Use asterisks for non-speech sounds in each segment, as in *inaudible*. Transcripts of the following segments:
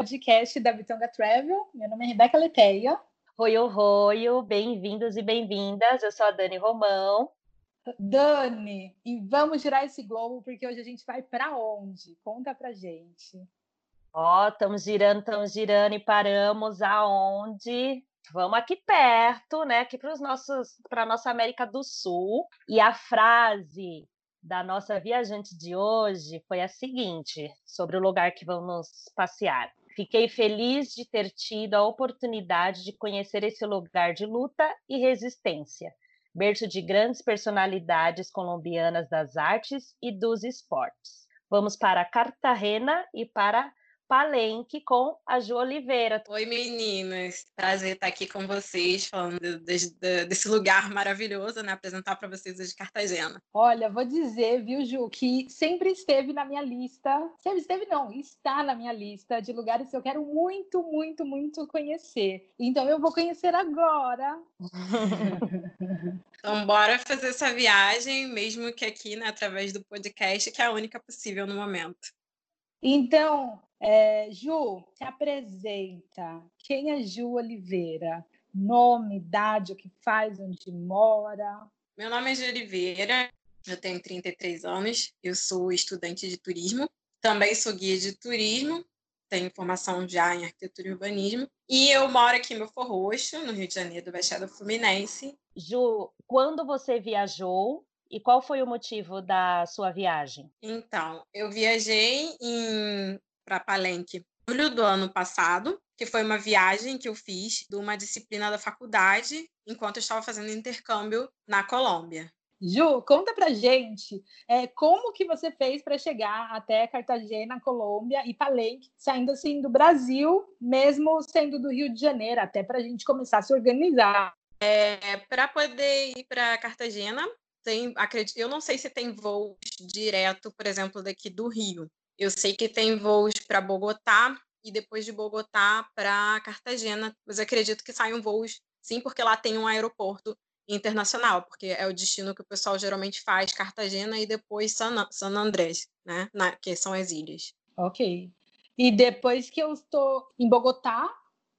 Podcast da Bitonga Travel. Meu nome é Rebeca Leteia. Oi, oi, bem-vindos e bem-vindas. Eu sou a Dani Romão. Dani, e vamos girar esse globo porque hoje a gente vai para onde? Conta pra gente. Ó, estamos girando, estamos girando e paramos aonde? Vamos aqui perto, né? Aqui para os nossos, para nossa América do Sul. E a frase da nossa viajante de hoje foi a seguinte, sobre o lugar que vamos passear. Fiquei feliz de ter tido a oportunidade de conhecer esse lugar de luta e resistência, berço de grandes personalidades colombianas das artes e dos esportes. Vamos para Cartagena e para Palenque com a Ju Oliveira. Oi, meninas. Prazer estar aqui com vocês, falando de, de, desse lugar maravilhoso, né? Apresentar para vocês hoje Cartagena. Olha, vou dizer, viu, Ju, que sempre esteve na minha lista. Sempre esteve, não, está na minha lista de lugares que eu quero muito, muito, muito conhecer. Então eu vou conhecer agora. *laughs* então, bora fazer essa viagem, mesmo que aqui, né, através do podcast, que é a única possível no momento. Então, é, Ju, se apresenta. Quem é Ju Oliveira? Nome, idade, o que faz, onde mora? Meu nome é Ju Oliveira, eu tenho 33 anos, eu sou estudante de turismo, também sou guia de turismo, tenho formação já em arquitetura e urbanismo, e eu moro aqui em Belfor Roxo, no Rio de Janeiro, do Baixada Fluminense. Ju, quando você viajou e qual foi o motivo da sua viagem? Então, eu viajei para Palenque em julho do ano passado, que foi uma viagem que eu fiz de uma disciplina da faculdade, enquanto eu estava fazendo intercâmbio na Colômbia. Ju, conta pra gente é, como que você fez para chegar até Cartagena, Colômbia e Palenque, saindo assim do Brasil, mesmo sendo do Rio de Janeiro, até para a gente começar a se organizar. É, para poder ir para Cartagena, tem, acredito, eu não sei se tem voos direto, por exemplo, daqui do Rio. Eu sei que tem voos para Bogotá e depois de Bogotá para Cartagena, mas acredito que saiam voos sim, porque lá tem um aeroporto internacional, porque é o destino que o pessoal geralmente faz, Cartagena e depois San, San Andrés, né, Na, que são as ilhas. Ok. E depois que eu estou em Bogotá,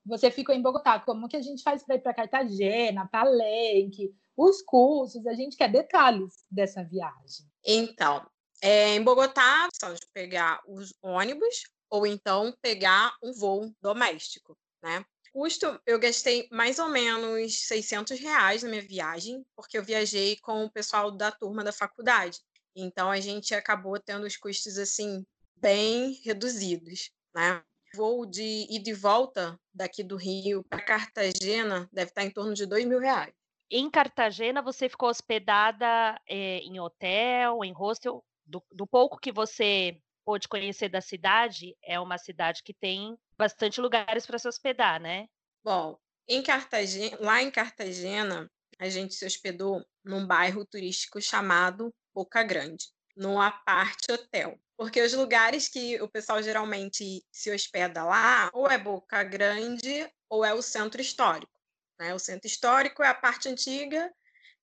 você ficou em Bogotá, como que a gente faz para ir para Cartagena, Palenque? Os cursos, a gente quer detalhes dessa viagem. Então, é, em Bogotá, só de pegar os ônibus ou então pegar um voo doméstico, né? Custo, eu gastei mais ou menos 600 reais na minha viagem, porque eu viajei com o pessoal da turma da faculdade. Então, a gente acabou tendo os custos, assim, bem reduzidos, né? Voo de ida e volta daqui do Rio para Cartagena deve estar em torno de dois mil reais em Cartagena você ficou hospedada é, em hotel, em hostel? Do, do, pouco que você pôde conhecer da cidade, é uma cidade que tem bastante lugares para se hospedar, né? Bom, em Cartagena, lá em Cartagena, a gente se hospedou num bairro turístico chamado Boca Grande, no Aparte Hotel. Porque os lugares que o pessoal geralmente se hospeda lá, ou é Boca Grande ou é o centro histórico. Né? O centro histórico é a parte antiga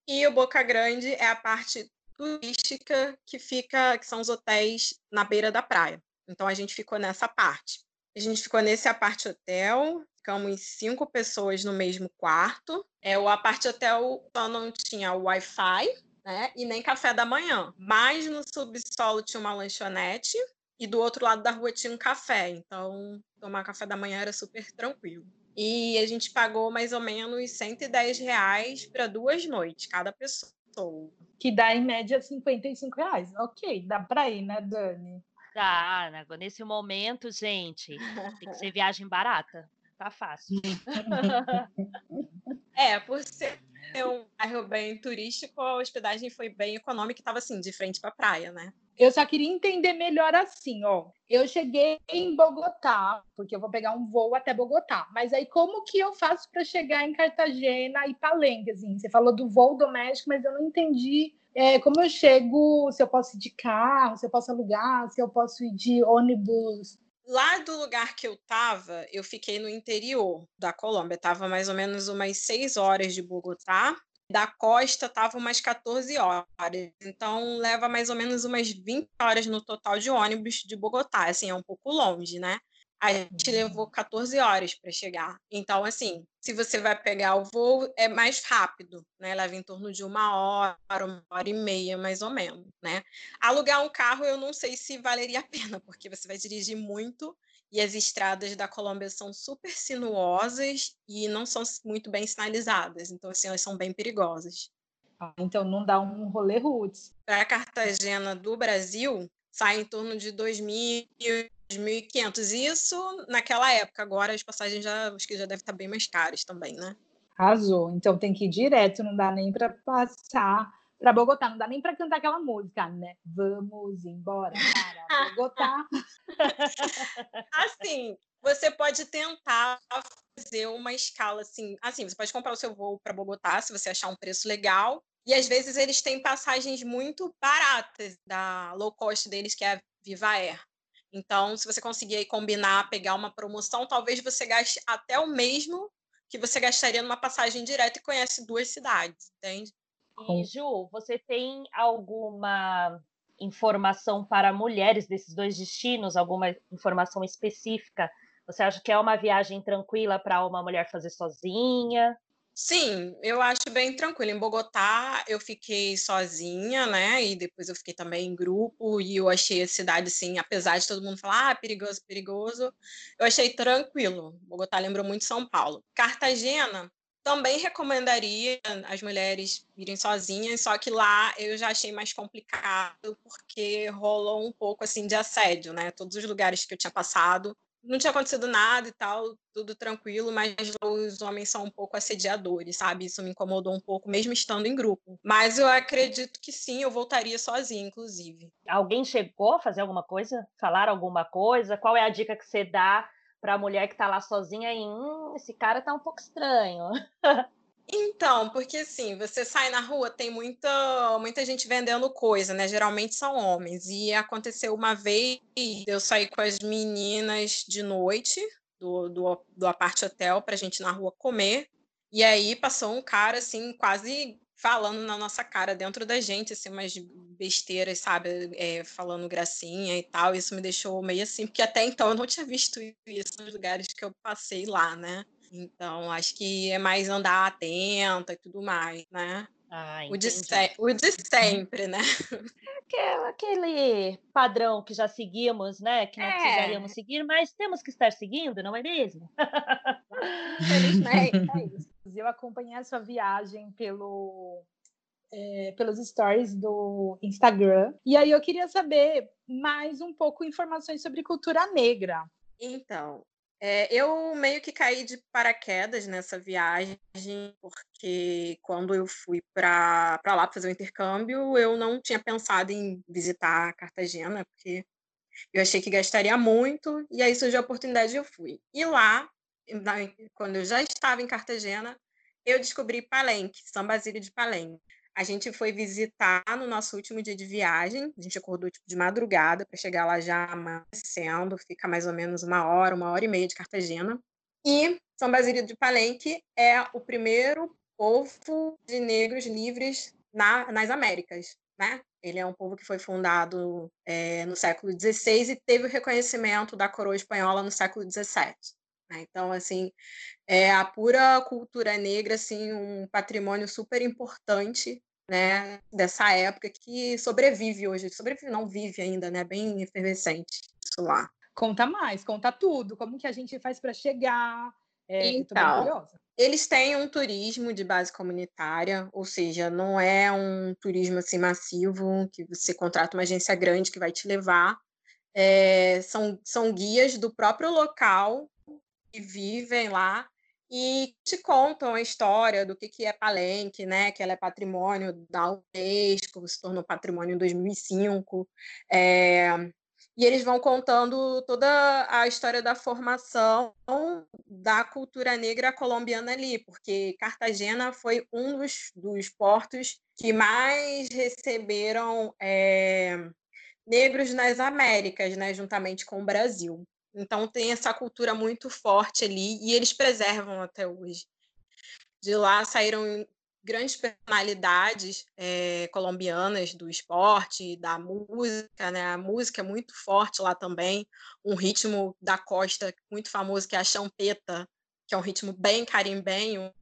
e o Boca Grande é a parte turística que fica, que são os hotéis na beira da praia. Então a gente ficou nessa parte. A gente ficou nesse aparte hotel, ficamos cinco pessoas no mesmo quarto. É o aparte hotel só não tinha Wi-Fi, né? E nem café da manhã. Mas no subsolo tinha uma lanchonete e do outro lado da rua tinha um café. Então tomar café da manhã era super tranquilo e a gente pagou mais ou menos 110 reais para duas noites, cada pessoa. Que dá em média 55 reais. Ok, dá para ir, né, Dani? Dá, né? nesse momento, gente, tem que ser viagem barata. Tá fácil. *laughs* é, por ser um bairro bem turístico, a hospedagem foi bem econômica e estava assim, de frente para a praia, né? Eu só queria entender melhor assim, ó. Eu cheguei em Bogotá, porque eu vou pegar um voo até Bogotá. Mas aí como que eu faço para chegar em Cartagena e Palenque? Assim, você falou do voo doméstico, mas eu não entendi é, como eu chego, se eu posso ir de carro, se eu posso alugar, se eu posso ir de ônibus. Lá do lugar que eu estava, eu fiquei no interior da Colômbia. Tava mais ou menos umas seis horas de Bogotá da costa estava umas 14 horas. Então, leva mais ou menos umas 20 horas no total de ônibus de Bogotá. Assim, é um pouco longe, né? A gente levou 14 horas para chegar. Então, assim, se você vai pegar o voo, é mais rápido, né? Leva em torno de uma hora, uma hora e meia, mais ou menos, né? Alugar um carro, eu não sei se valeria a pena, porque você vai dirigir muito e as estradas da Colômbia são super sinuosas e não são muito bem sinalizadas. Então, assim, elas são bem perigosas. Ah, então, não dá um rolê roots. Para Cartagena do Brasil, sai em torno de 2.000, 2.500. Isso naquela época. Agora as passagens já, acho que já devem estar bem mais caras também, né? Arrasou. Então tem que ir direto, não dá nem para passar para Bogotá, não dá nem para cantar aquela música, né? Vamos embora para *laughs* Bogotá. assim, você pode tentar fazer uma escala assim, assim, você pode comprar o seu voo para Bogotá se você achar um preço legal. E às vezes eles têm passagens muito baratas da low cost deles, que é a Viva Air. Então, se você conseguir combinar, pegar uma promoção, talvez você gaste até o mesmo que você gastaria numa passagem direta e conhece duas cidades, entende? E, Ju, você tem alguma informação para mulheres desses dois destinos? Alguma informação específica? Você acha que é uma viagem tranquila para uma mulher fazer sozinha? Sim, eu acho bem tranquilo. Em Bogotá eu fiquei sozinha, né? E depois eu fiquei também em grupo e eu achei a cidade assim, apesar de todo mundo falar, ah, perigoso, perigoso, eu achei tranquilo. Bogotá lembrou muito São Paulo. Cartagena também recomendaria as mulheres irem sozinhas, só que lá eu já achei mais complicado porque rolou um pouco assim de assédio, né? Todos os lugares que eu tinha passado não tinha acontecido nada e tal, tudo tranquilo, mas os homens são um pouco assediadores, sabe? Isso me incomodou um pouco, mesmo estando em grupo. Mas eu acredito que sim, eu voltaria sozinha, inclusive. Alguém chegou a fazer alguma coisa? Falar alguma coisa? Qual é a dica que você dá para a mulher que está lá sozinha e hum, esse cara tá um pouco estranho? Então, porque assim, você sai na rua, tem muita, muita gente vendendo coisa, né? Geralmente são homens. E aconteceu uma vez, eu saí com as meninas de noite do, do, do apart hotel pra gente ir na rua comer. E aí passou um cara, assim, quase falando na nossa cara, dentro da gente, assim, umas besteiras, sabe? É, falando gracinha e tal. Isso me deixou meio assim, porque até então eu não tinha visto isso nos lugares que eu passei lá, né? Então, acho que é mais andar atenta e tudo mais, né? Ah, o, de o de sempre, né? Aquele, aquele padrão que já seguimos, né? Que não é. precisaríamos seguir, mas temos que estar seguindo, não é mesmo? Felizmente, é isso. *laughs* Eu acompanhei a sua viagem pelo, é, pelos stories do Instagram. E aí eu queria saber mais um pouco informações sobre cultura negra. Então, é, eu meio que caí de paraquedas nessa viagem, porque quando eu fui para lá fazer o intercâmbio, eu não tinha pensado em visitar Cartagena, porque eu achei que gastaria muito, e aí surgiu a oportunidade e eu fui. E lá, quando eu já estava em Cartagena, eu descobri Palenque, São Basílio de Palenque. A gente foi visitar no nosso último dia de viagem. A gente acordou tipo, de madrugada para chegar lá já amanhecendo. Fica mais ou menos uma hora, uma hora e meia de Cartagena. E São Basílio de Palenque é o primeiro povo de negros livres na, nas Américas. Né? Ele é um povo que foi fundado é, no século XVI e teve o reconhecimento da coroa espanhola no século XVII. Né? Então, assim, é a pura cultura negra, assim, um patrimônio super importante né, dessa época que sobrevive hoje, sobrevive não vive ainda, né, bem efervescente isso lá. Conta mais, conta tudo, como que a gente faz para chegar? É, então, eles têm um turismo de base comunitária, ou seja, não é um turismo assim massivo que você contrata uma agência grande que vai te levar. É, são, são guias do próprio local que vivem lá e te contam a história do que, que é Palenque, né? Que ela é patrimônio da Unesco, se tornou patrimônio em 2005. É, e eles vão contando toda a história da formação da cultura negra colombiana ali, porque Cartagena foi um dos, dos portos que mais receberam é, negros nas Américas, né, juntamente com o Brasil. Então tem essa cultura muito forte ali e eles preservam até hoje. De lá saíram grandes personalidades é, colombianas do esporte, da música, né? A música é muito forte lá também, um ritmo da costa muito famoso que é a champeta, que é um ritmo bem carimbenho.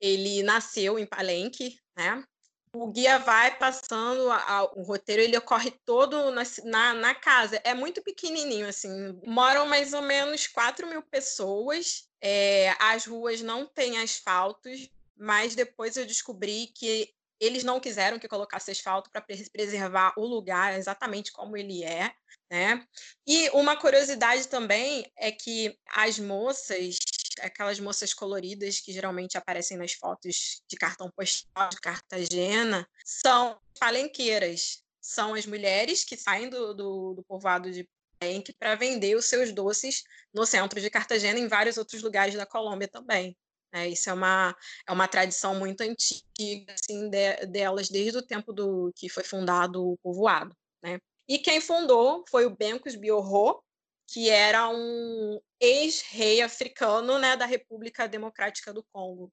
Ele nasceu em Palenque, né? O guia vai passando a, a, o roteiro, ele ocorre todo na, na, na, casa. É muito pequenininho, assim. Moram mais ou menos 4 mil pessoas. É, as ruas não têm asfaltos, mas depois eu descobri que eles não quiseram que colocasse asfalto para preservar o lugar exatamente como ele é, né? E uma curiosidade também é que as moças, aquelas moças coloridas que geralmente aparecem nas fotos de cartão postal de Cartagena, são palenqueiras, são as mulheres que saem do, do, do povoado de Palenque para vender os seus doces no centro de Cartagena e em vários outros lugares da Colômbia também. É, isso é uma, é uma tradição muito antiga assim, de, delas, desde o tempo do que foi fundado o povoado. Né? E quem fundou foi o Bencos Biorro, que era um ex-rei africano né, da República Democrática do Congo.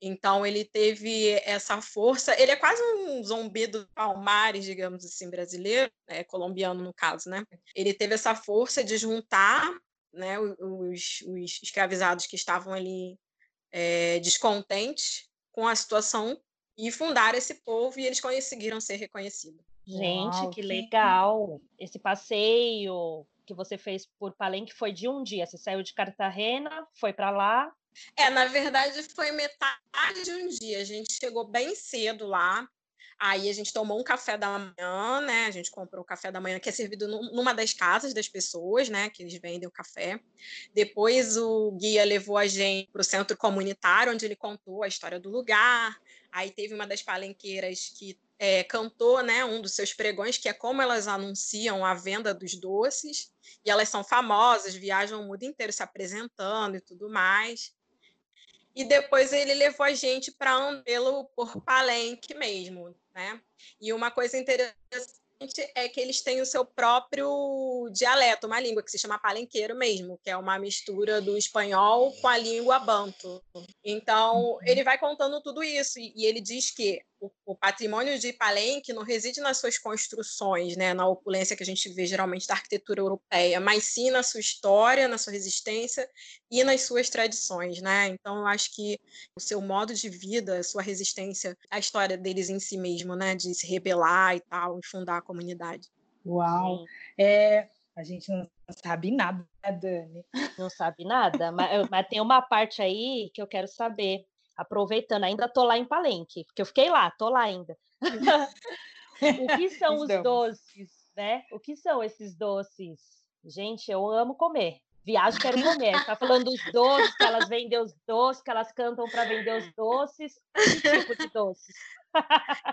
Então ele teve essa força, ele é quase um zumbi do Palmares, digamos assim, brasileiro, é, colombiano no caso, né? Ele teve essa força de juntar né, os, os escravizados que estavam ali é, descontentes com a situação e fundaram esse povo e eles conseguiram ser reconhecidos. Gente, Uau, que legal! Esse passeio que você fez por Palenque foi de um dia. Você saiu de Cartagena, foi para lá. É, na verdade foi metade de um dia. A gente chegou bem cedo lá. Aí a gente tomou um café da manhã, né? A gente comprou o café da manhã que é servido numa das casas das pessoas, né? Que eles vendem o café. Depois o guia levou a gente para o centro comunitário, onde ele contou a história do lugar. Aí teve uma das palenqueiras que é, cantou, né? Um dos seus pregões, que é como elas anunciam a venda dos doces. E elas são famosas, viajam o mundo inteiro se apresentando e tudo mais. E depois ele levou a gente para Andelo por Palenque mesmo, né? E uma coisa interessante é que eles têm o seu próprio dialeto, uma língua que se chama palenqueiro mesmo, que é uma mistura do espanhol com a língua banto. Então, ele uhum. vai contando tudo isso e, e ele diz que o, o, patrimônio de Palenque não reside nas suas construções, né, na opulência que a gente vê geralmente da arquitetura europeia, mas sim na sua história, na sua resistência e nas suas tradições, né? Então, eu acho que o seu modo de vida, a sua resistência, a história deles em si mesmo, né, de se rebelar e tal, e fundar a comunidade. Uau! É, a gente não sabe nada, né, Dani? Não sabe nada, mas, mas tem uma parte aí que eu quero saber. Aproveitando, ainda tô lá em Palenque, porque eu fiquei lá, tô lá ainda. *laughs* o que são os doces, né? O que são esses doces? Gente, eu amo comer. Viagem, quero comer. Tá falando dos doces, que elas vendem os doces, que elas cantam para vender os doces. Que tipo de doces?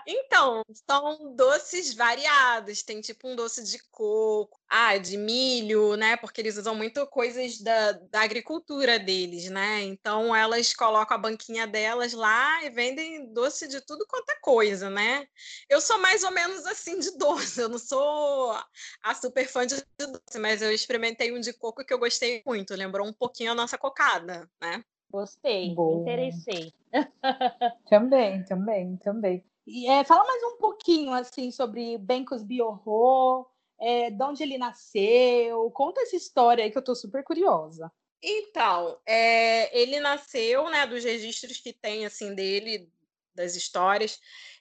Então, são doces variados. Tem tipo um doce de coco, ah, de milho, né? Porque eles usam muito coisas da, da agricultura deles, né? Então elas colocam a banquinha delas lá e vendem doce de tudo quanto é coisa, né? Eu sou mais ou menos assim de doce. Eu não sou a super fã de doce, mas eu experimentei um de coco que eu gostei muito. Lembrou um pouquinho a nossa cocada, né? Gostei, Boa. interessei. *laughs* também, também, também. E, é, fala mais um pouquinho assim sobre Bencos Biorro, é, de onde ele nasceu. Conta essa história aí que eu estou super curiosa. Então, é, ele nasceu, né, dos registros que tem assim dele, das histórias.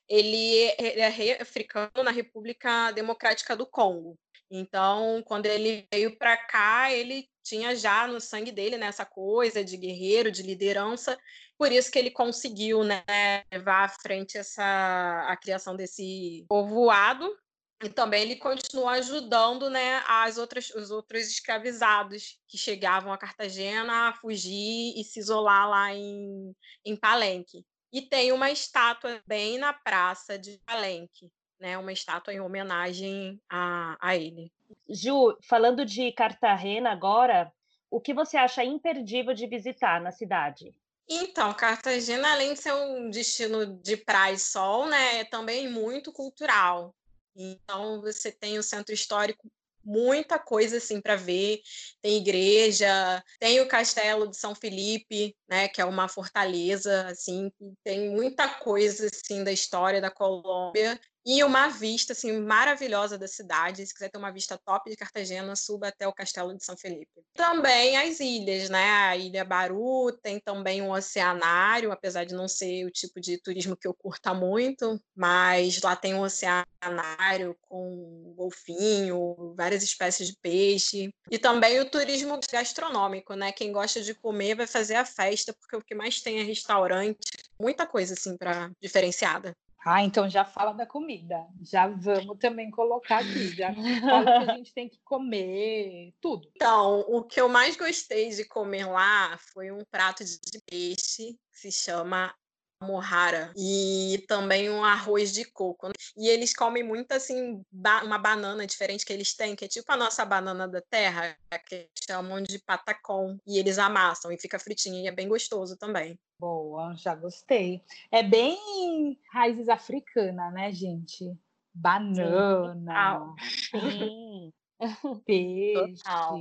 Ele, ele é africano na República Democrática do Congo. Então, quando ele veio para cá, ele tinha já no sangue dele né, essa coisa de guerreiro, de liderança, por isso que ele conseguiu né, levar à frente essa, a criação desse povoado. E também ele continua ajudando né, as outras, os outros escravizados que chegavam a Cartagena a fugir e se isolar lá em, em Palenque. E tem uma estátua bem na praça de Palenque, né, uma estátua em homenagem a, a ele. Ju, falando de Cartagena agora, o que você acha imperdível de visitar na cidade? Então, Cartagena, além de ser um destino de praia e sol, né, é também muito cultural. Então, você tem o centro histórico muita coisa assim para ver. Tem igreja, tem o Castelo de São Felipe, né, que é uma fortaleza assim, tem muita coisa assim da história da Colômbia e uma vista assim maravilhosa da cidade. Se quiser ter uma vista top de Cartagena, suba até o Castelo de São Felipe. Também as ilhas, né? A Ilha Baru tem também um oceanário, apesar de não ser o tipo de turismo que eu curta muito, mas lá tem um oceanário com golfinho, várias espécies de peixe e também o turismo gastronômico, né? Quem gosta de comer vai fazer a festa porque o que mais tem é restaurante, muita coisa assim para diferenciada. Ah, então já fala da comida. Já vamos também colocar aqui. Já *laughs* fala que a gente tem que comer tudo. Então, o que eu mais gostei de comer lá foi um prato de peixe que se chama morrara e também um arroz de coco. E eles comem muito assim ba uma banana diferente que eles têm, que é tipo a nossa banana da terra, que chamam de patacom, e eles amassam e fica fritinho e é bem gostoso também. Boa, já gostei. É bem raízes africanas, né, gente? Banana, Sim. peixe. Total.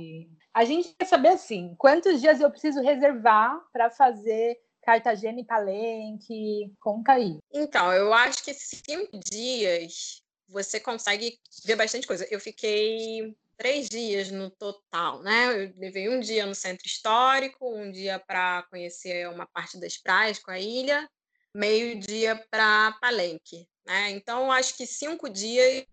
A gente quer saber assim, quantos dias eu preciso reservar para fazer Cartagena e Palenque? Conta aí. Então, eu acho que cinco dias você consegue ver bastante coisa. Eu fiquei três dias no total, né? Eu levei um dia no centro histórico, um dia para conhecer uma parte das praias com a ilha, meio dia para Palenque, né? Então, acho que cinco dias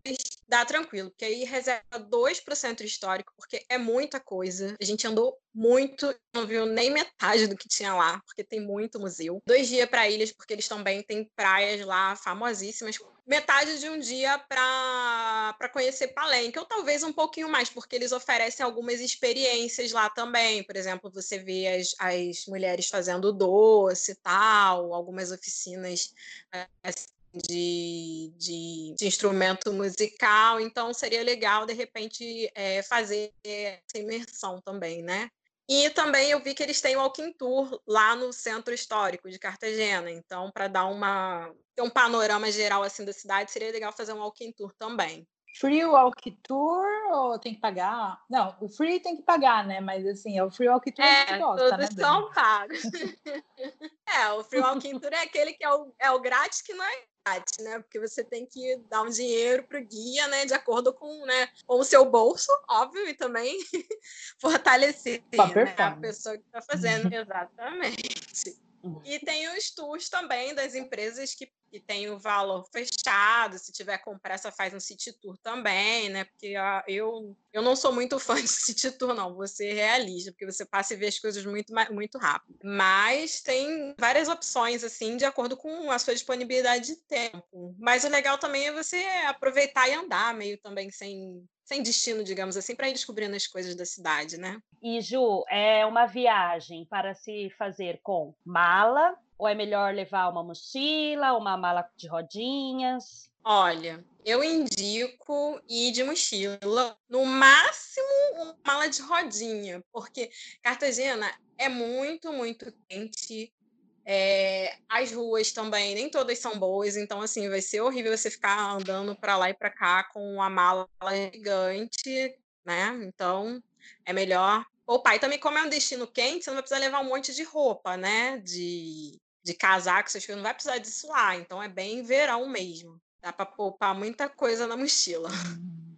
dá tranquilo, porque aí reserva dois para o centro histórico, porque é muita coisa. A gente andou muito, não viu nem metade do que tinha lá, porque tem muito museu. Dois dias para ilhas, porque eles também têm praias lá famosíssimas. Metade de um dia para conhecer Palenque, ou talvez um pouquinho mais, porque eles oferecem algumas experiências lá também. Por exemplo, você vê as, as mulheres fazendo doce e tal, algumas oficinas assim, de, de, de, instrumento musical, então seria legal, de repente, é, fazer essa imersão também, né? E também eu vi que eles têm o Walking Tour lá no centro histórico de Cartagena, então para dar uma ter um panorama geral assim da cidade, seria legal fazer um Walking Tour também. Free Walk Tour ou tem que pagar? Não, o free tem que pagar, né? Mas assim, é o Free Walk Tour é, que gosta, todos né? são pagos. *laughs* é, o Free Walking Tour é aquele que é o, é o grátis que não é né? Porque você tem que dar um dinheiro para o guia, né? De acordo com, né, com o seu bolso, óbvio, e também *laughs* fortalecer né, a pessoa que está fazendo. Exatamente. E tem os tours também das empresas que, que tem o valor fechado. Se tiver com pressa, faz um city tour também, né? Porque ah, eu, eu não sou muito *laughs* fã de city tour, não. Você realista, porque você passa e vê as coisas muito, muito rápido. Mas tem várias opções, assim, de acordo com a sua disponibilidade de tempo. Mas o legal também é você aproveitar e andar meio também sem sem destino, digamos assim, para ir descobrindo as coisas da cidade, né? E Ju, é uma viagem para se fazer com mala ou é melhor levar uma mochila, uma mala de rodinhas? Olha, eu indico ir de mochila, no máximo uma mala de rodinha, porque Cartagena é muito, muito quente. É, as ruas também, nem todas são boas, então assim, vai ser horrível você ficar andando para lá e para cá com uma mala gigante, né? Então, é melhor poupar. E também, como é um destino quente, você não vai precisar levar um monte de roupa, né? De, de casaco, essas coisas, não vai precisar disso lá. Então, é bem verão mesmo. Dá para poupar muita coisa na mochila.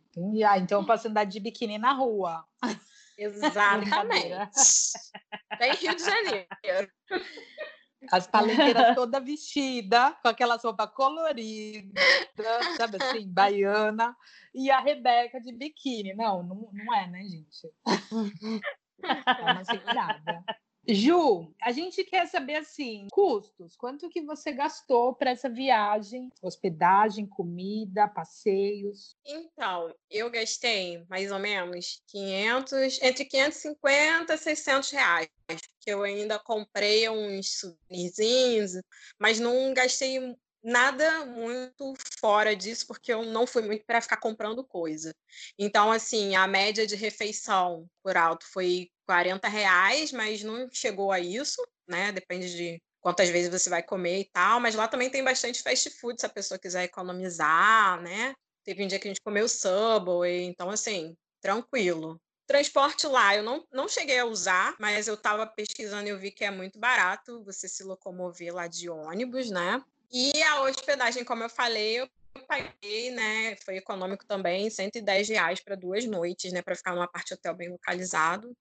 Entendi. Ah, então eu posso andar de biquíni na rua. *laughs* Exatamente. Tem Rio de Janeiro. As palenqueiras toda vestida, com aquelas roupas coloridas, sabe assim, baiana, e a Rebeca de biquíni. Não, não, não é, né, gente? *laughs* É uma segurada. Ju, a gente quer saber assim, custos. Quanto que você gastou para essa viagem? Hospedagem, comida, passeios? Então, eu gastei mais ou menos 500, entre 550 e 600 reais. Que eu ainda comprei uns souvenirzinhos, mas não gastei nada muito fora disso, porque eu não fui muito para ficar comprando coisa. Então, assim, a média de refeição por alto foi 40 reais, mas não chegou a isso, né? Depende de quantas vezes você vai comer e tal. Mas lá também tem bastante fast food, se a pessoa quiser economizar, né? Teve um dia que a gente comeu Subway, então, assim, tranquilo. Transporte lá, eu não, não cheguei a usar, mas eu estava pesquisando e eu vi que é muito barato você se locomover lá de ônibus, né? E a hospedagem, como eu falei, eu paguei, né? Foi econômico também, 110 reais para duas noites, né? Para ficar numa parte hotel bem localizado.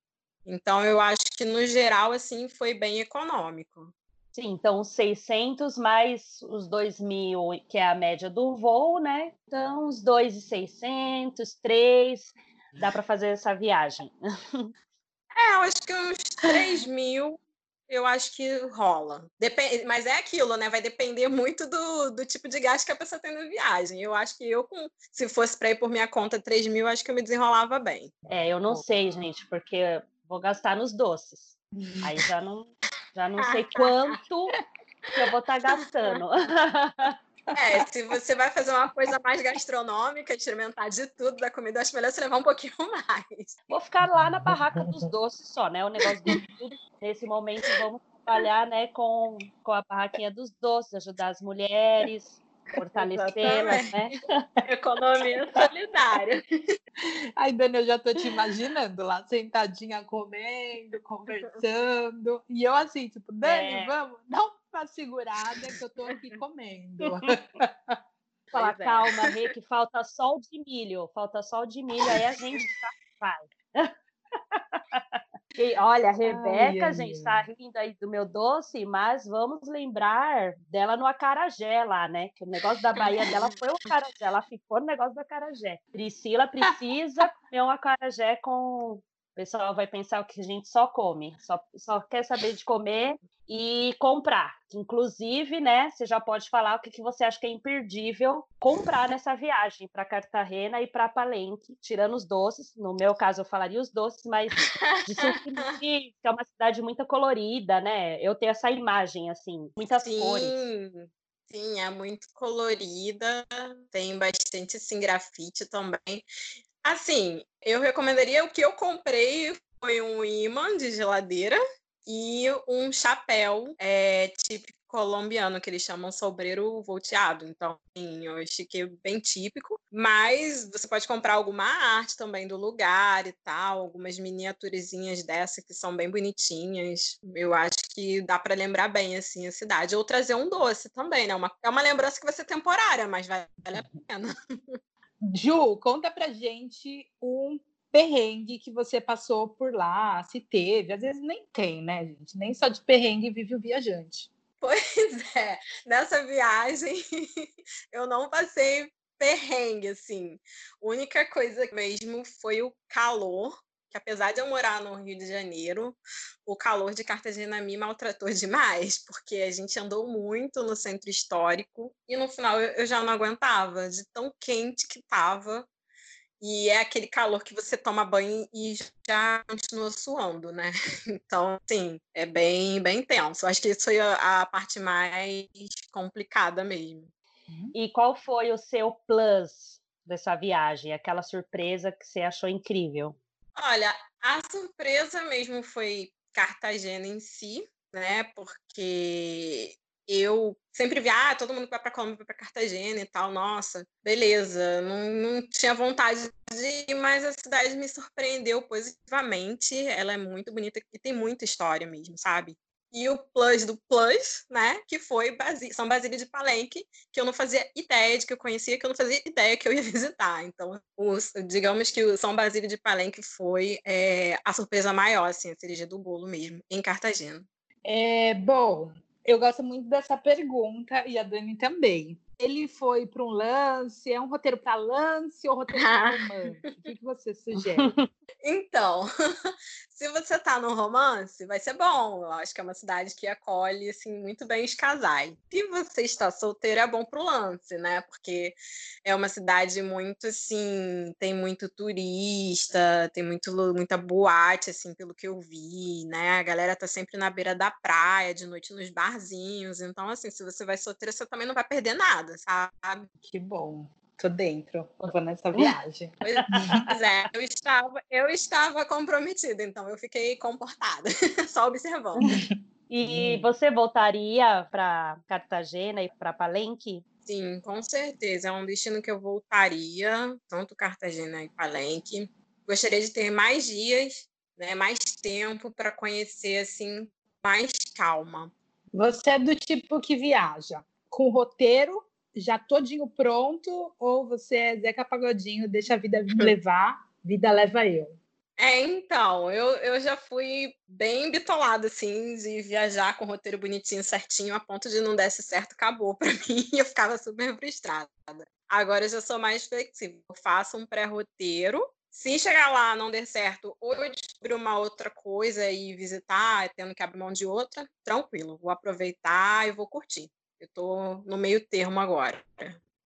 Então, eu acho que no geral, assim, foi bem econômico. Sim, então 600 mais os 2 mil, que é a média do voo, né? Então, os 2,600, 3, dá para fazer essa viagem. *laughs* É, eu acho que uns 3 mil eu acho que rola. Dep mas é aquilo, né? Vai depender muito do, do tipo de gasto que a pessoa tem na viagem. Eu acho que eu, com, se fosse para ir por minha conta 3 mil, acho que eu me desenrolava bem. É, eu não sei, gente, porque vou gastar nos doces. Aí já não, já não *laughs* sei quanto que eu vou estar tá gastando. *laughs* É, se você vai fazer uma coisa mais gastronômica, experimentar de tudo da comida, acho melhor você levar um pouquinho *laughs* mais. Vou ficar lá na barraca dos doces só, né? O negócio de tudo. Nesse momento, vamos trabalhar né, com, com a barraquinha dos doces, ajudar as mulheres, fortalecê-las, né? Economia solidária. Ai, Dani, eu já tô te imaginando lá, sentadinha comendo, conversando. E eu assim, tipo, Dani, é. vamos, dá uma segurada que eu tô aqui comendo. *laughs* Falar, é. calma, Rê, que falta só o de milho, falta só o de milho, aí a gente *laughs* vai. *laughs* E, olha, a Rebeca, ai, gente, está rindo aí do meu doce, mas vamos lembrar dela no acarajé lá, né? Que o negócio da Bahia dela foi o acarajé, ela ficou no negócio do acarajé. Priscila precisa comer um acarajé com pessoal vai pensar que a gente só come, só, só quer saber de comer e comprar. Inclusive, né, você já pode falar o que, que você acha que é imperdível comprar nessa viagem para Cartagena e para Palenque, tirando os doces. No meu caso, eu falaria os doces, mas de *laughs* que é uma cidade muito colorida, né? Eu tenho essa imagem, assim, muitas Sim. cores. Sim, é muito colorida, tem bastante assim, grafite também. Assim, eu recomendaria o que eu comprei foi um imã de geladeira e um chapéu é, típico colombiano, que eles chamam sobreiro volteado. Então, assim, eu achei que é bem típico. Mas você pode comprar alguma arte também do lugar e tal, algumas miniaturizinhas dessa que são bem bonitinhas. Eu acho que dá para lembrar bem, assim, a cidade. Ou trazer um doce também, né? Uma, é uma lembrança que vai ser temporária, mas vale a pena. *laughs* Ju, conta pra gente um perrengue que você passou por lá, se teve. Às vezes nem tem, né, gente? Nem só de perrengue vive o viajante. Pois *laughs* é, nessa viagem *laughs* eu não passei perrengue, assim. Única coisa mesmo foi o calor que apesar de eu morar no Rio de Janeiro, o calor de Cartagena me maltratou *laughs* demais, porque a gente andou muito no centro histórico e no final eu já não aguentava de tão quente que estava. E é aquele calor que você toma banho e já continua suando, né? *laughs* Então, sim, é bem, bem tenso. Acho que isso foi a, a parte mais complicada mesmo. E qual foi o seu plus dessa viagem? Aquela surpresa que você achou incrível? Olha, a surpresa mesmo foi Cartagena em si, né? Porque eu sempre vi, ah, todo mundo vai para Colômbia vai para Cartagena e tal, nossa, beleza, não, não tinha vontade de ir, mas a cidade me surpreendeu positivamente, ela é muito bonita e tem muita história mesmo, sabe? E o plus do plus, né, que foi São Basílio de Palenque, que eu não fazia ideia de que eu conhecia, que eu não fazia ideia que eu ia *laughs* visitar. Então, os, digamos que o São Basílio de Palenque foi é, a surpresa maior, assim, a cereja do bolo mesmo, em Cartagena. É, bom, eu gosto muito dessa pergunta e a Dani também. Ele foi para um lance, é um roteiro para lance ou roteiro para *laughs* romance? o que, que você sugere? Então, *laughs* se você tá num romance, vai ser bom. Eu acho que é uma cidade que acolhe assim muito bem os casais. Se você está solteiro, é bom pro lance, né? Porque é uma cidade muito assim, tem muito turista, tem muito muita boate assim, pelo que eu vi, né? A galera tá sempre na beira da praia, de noite nos barzinhos. Então assim, se você vai solteiro, você também não vai perder nada, sabe? Que bom. Tô dentro, vou nessa viagem. Pois é, eu estava, eu estava comprometida, então eu fiquei comportada, *laughs* só observando. E você voltaria para Cartagena e para Palenque? Sim, com certeza. É um destino que eu voltaria, tanto Cartagena e Palenque. Gostaria de ter mais dias, né, mais tempo para conhecer assim, mais calma. Você é do tipo que viaja com roteiro já todinho pronto ou você é Zeca Pagodinho, deixa a vida me *laughs* levar, vida leva eu? É, então, eu, eu já fui bem bitolada, assim, de viajar com o roteiro bonitinho, certinho, a ponto de não desse certo, acabou para *laughs* mim, eu ficava super frustrada. Agora eu já sou mais flexível, eu faço um pré-roteiro, se chegar lá não der certo, ou eu descobrir uma outra coisa e visitar, tendo que abrir mão de outra, tranquilo, vou aproveitar e vou curtir. Eu estou no meio termo agora.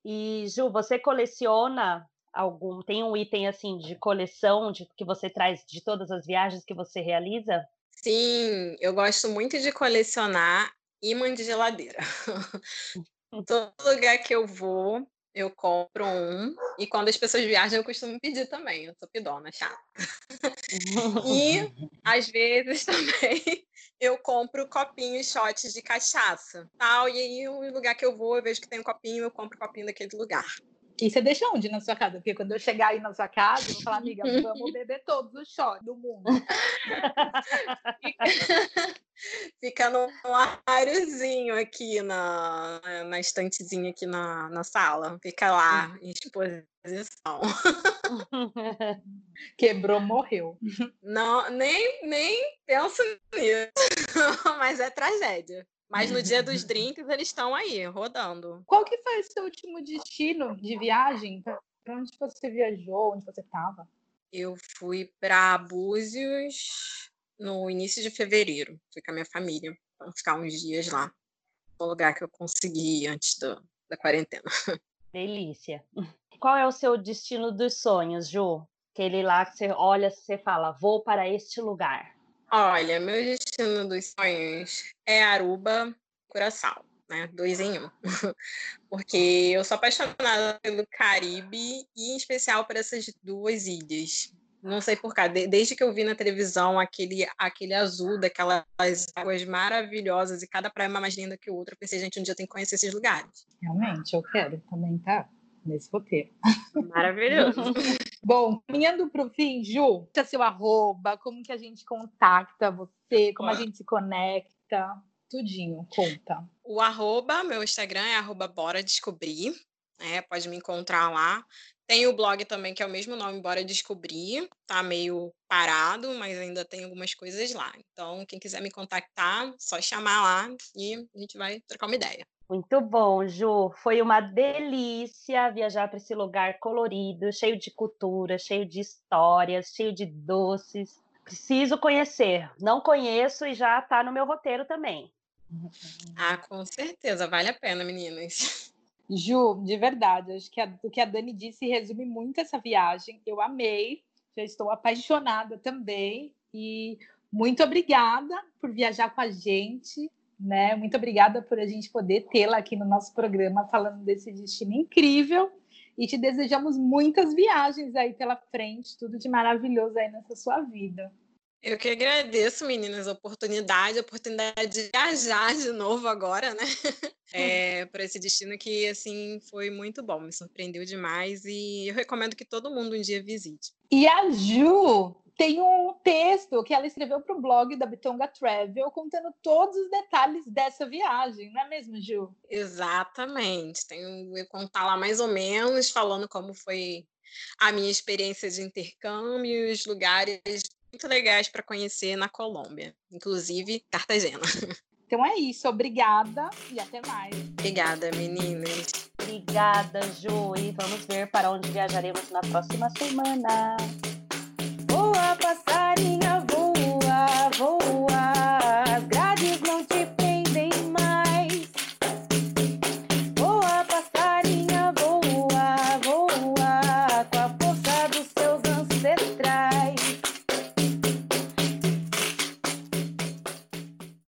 E, Ju, você coleciona algum. Tem um item assim de coleção de, que você traz de todas as viagens que você realiza? Sim, eu gosto muito de colecionar imã de geladeira. *laughs* Todo lugar que eu vou, eu compro um. E quando as pessoas viajam, eu costumo pedir também. Eu sou pidona, chata. e, às vezes, *laughs* também, eu compro copinhos, shots de cachaça, tal. E aí, o lugar que eu vou, eu vejo que tem um copinho, eu compro copinho daquele lugar. E você deixa onde na sua casa? Porque quando eu chegar aí na sua casa, eu vou falar, amiga, *laughs* vamos beber todos os shots do mundo. *laughs* Fica num armáriozinho aqui na, na estantezinha aqui na, na sala. Fica lá, em exposição. *laughs* Quebrou, morreu. Não, nem, nem penso nisso. Mas é tragédia. Mas no dia dos *laughs* drinks eles estão aí, rodando. Qual que foi o seu último destino de viagem? Para onde você viajou? Onde você estava? Eu fui para Búzios no início de fevereiro. Fui com a minha família. Vamos ficar uns dias lá. No lugar que eu consegui antes do, da quarentena. *laughs* Delícia. Qual é o seu destino dos sonhos, Ju? Aquele lá que você olha, você fala, vou para este lugar. Olha, meu destino dos sonhos é Aruba, Curaçao, né? Dois em um. *laughs* Porque eu sou apaixonada pelo Caribe e, em especial, por essas duas ilhas. Não sei por quê, desde que eu vi na televisão aquele, aquele azul daquelas águas maravilhosas e cada praia é mais linda que o outra, eu pensei, gente, um dia tem que conhecer esses lugares. Realmente, eu quero também, tá? Nesse roteiro. Maravilhoso. *laughs* Bom, caminhando para o fim, Ju, é seu arroba, como que a gente contacta você, como a gente se conecta, tudinho, conta. O arroba, meu Instagram é arroba bora descobrir, né? Pode me encontrar lá. Tem o blog também, que é o mesmo nome, Bora Descobrir. Tá meio parado, mas ainda tem algumas coisas lá. Então, quem quiser me contactar, só chamar lá e a gente vai trocar uma ideia. Muito bom, Ju. Foi uma delícia viajar para esse lugar colorido, cheio de cultura, cheio de histórias, cheio de doces. Preciso conhecer. Não conheço e já está no meu roteiro também. Ah, com certeza, vale a pena, meninas. *laughs* Ju, de verdade, acho que a, o que a Dani disse resume muito essa viagem. Eu amei, já estou apaixonada também. E muito obrigada por viajar com a gente, né? Muito obrigada por a gente poder tê-la aqui no nosso programa falando desse destino incrível. E te desejamos muitas viagens aí pela frente, tudo de maravilhoso aí nessa sua vida. Eu que agradeço, meninas, a oportunidade, a oportunidade de viajar de novo agora, né? *laughs* É, para esse destino que, assim, foi muito bom, me surpreendeu demais e eu recomendo que todo mundo um dia visite. E a Ju tem um texto que ela escreveu para o blog da Bitonga Travel, contando todos os detalhes dessa viagem, não é mesmo, Ju? Exatamente. Tenho eu contar lá mais ou menos, falando como foi a minha experiência de intercâmbio, os lugares muito legais para conhecer na Colômbia, inclusive Cartagena. *laughs* Então é isso, obrigada e até mais. Obrigada, meninas. Obrigada, Ju. E vamos ver para onde viajaremos na próxima semana. Voa, passarinho.